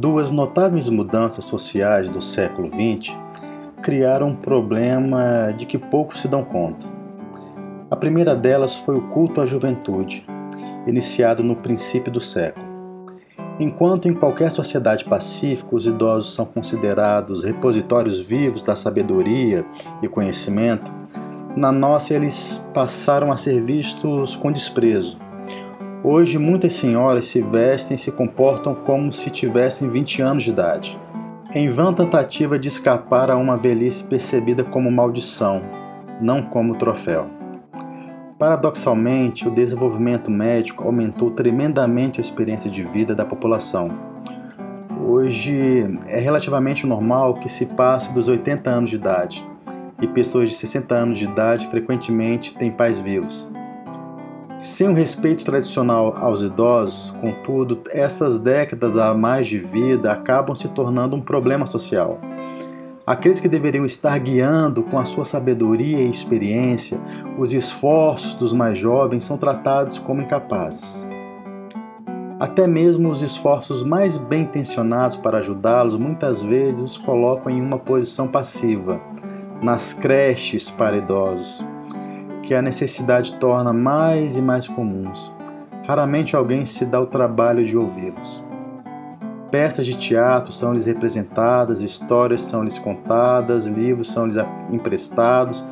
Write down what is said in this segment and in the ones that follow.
Duas notáveis mudanças sociais do século XX criaram um problema de que poucos se dão conta. A primeira delas foi o culto à juventude, iniciado no princípio do século. Enquanto em qualquer sociedade pacífica os idosos são considerados repositórios vivos da sabedoria e conhecimento, na nossa eles passaram a ser vistos com desprezo. Hoje, muitas senhoras se vestem e se comportam como se tivessem 20 anos de idade, em vã tentativa de escapar a uma velhice percebida como maldição, não como troféu. Paradoxalmente, o desenvolvimento médico aumentou tremendamente a experiência de vida da população. Hoje é relativamente normal que se passe dos 80 anos de idade, e pessoas de 60 anos de idade frequentemente têm pais vivos. Sem o respeito tradicional aos idosos, contudo, essas décadas a mais de vida acabam se tornando um problema social. Aqueles que deveriam estar guiando com a sua sabedoria e experiência os esforços dos mais jovens são tratados como incapazes. Até mesmo os esforços mais bem intencionados para ajudá-los muitas vezes os colocam em uma posição passiva, nas creches para idosos, que a necessidade torna mais e mais comuns. Raramente alguém se dá o trabalho de ouvi-los. Peças de teatro são-lhes representadas, histórias são-lhes contadas, livros são-lhes emprestados,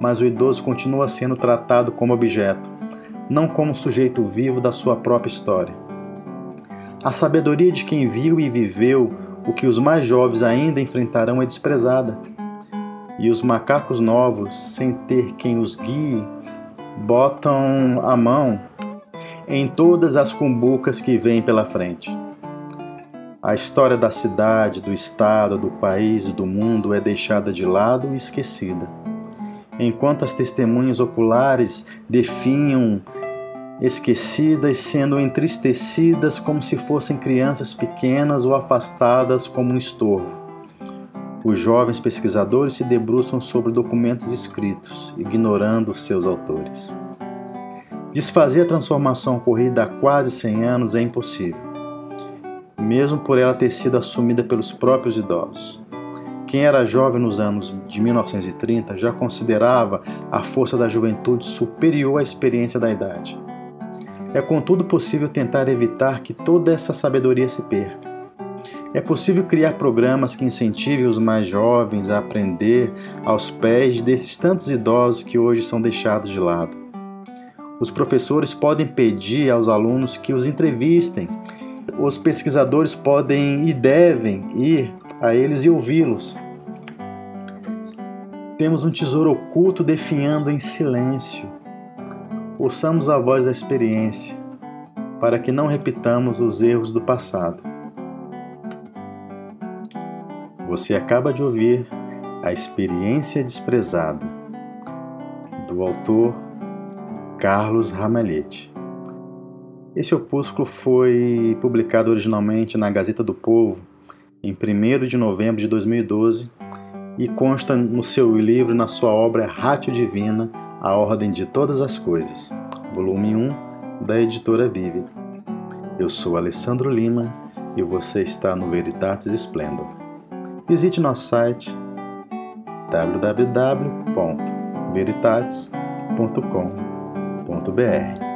mas o idoso continua sendo tratado como objeto, não como sujeito vivo da sua própria história. A sabedoria de quem viu e viveu o que os mais jovens ainda enfrentarão é desprezada. E os macacos novos, sem ter quem os guie, botam a mão em todas as cumbucas que vêm pela frente. A história da cidade, do estado, do país e do mundo é deixada de lado e esquecida. Enquanto as testemunhas oculares definham esquecidas, sendo entristecidas como se fossem crianças pequenas ou afastadas como um estorvo. Os jovens pesquisadores se debruçam sobre documentos escritos, ignorando seus autores. Desfazer a transformação ocorrida há quase 100 anos é impossível mesmo por ela ter sido assumida pelos próprios idosos. Quem era jovem nos anos de 1930 já considerava a força da juventude superior à experiência da idade. É contudo possível tentar evitar que toda essa sabedoria se perca. É possível criar programas que incentivem os mais jovens a aprender aos pés desses tantos idosos que hoje são deixados de lado. Os professores podem pedir aos alunos que os entrevistem os pesquisadores podem e devem ir a eles e ouvi-los. Temos um tesouro oculto definhando em silêncio. Ouçamos a voz da experiência, para que não repitamos os erros do passado. Você acaba de ouvir A Experiência Desprezada, do autor Carlos Ramalhete. Esse opúsculo foi publicado originalmente na Gazeta do Povo em 1 de novembro de 2012 e consta no seu livro na sua obra Rátio Divina, A Ordem de Todas as Coisas, volume 1 da editora Vive. Eu sou Alessandro Lima e você está no Veritatis Splendor. Visite nosso site www.veritatis.com.br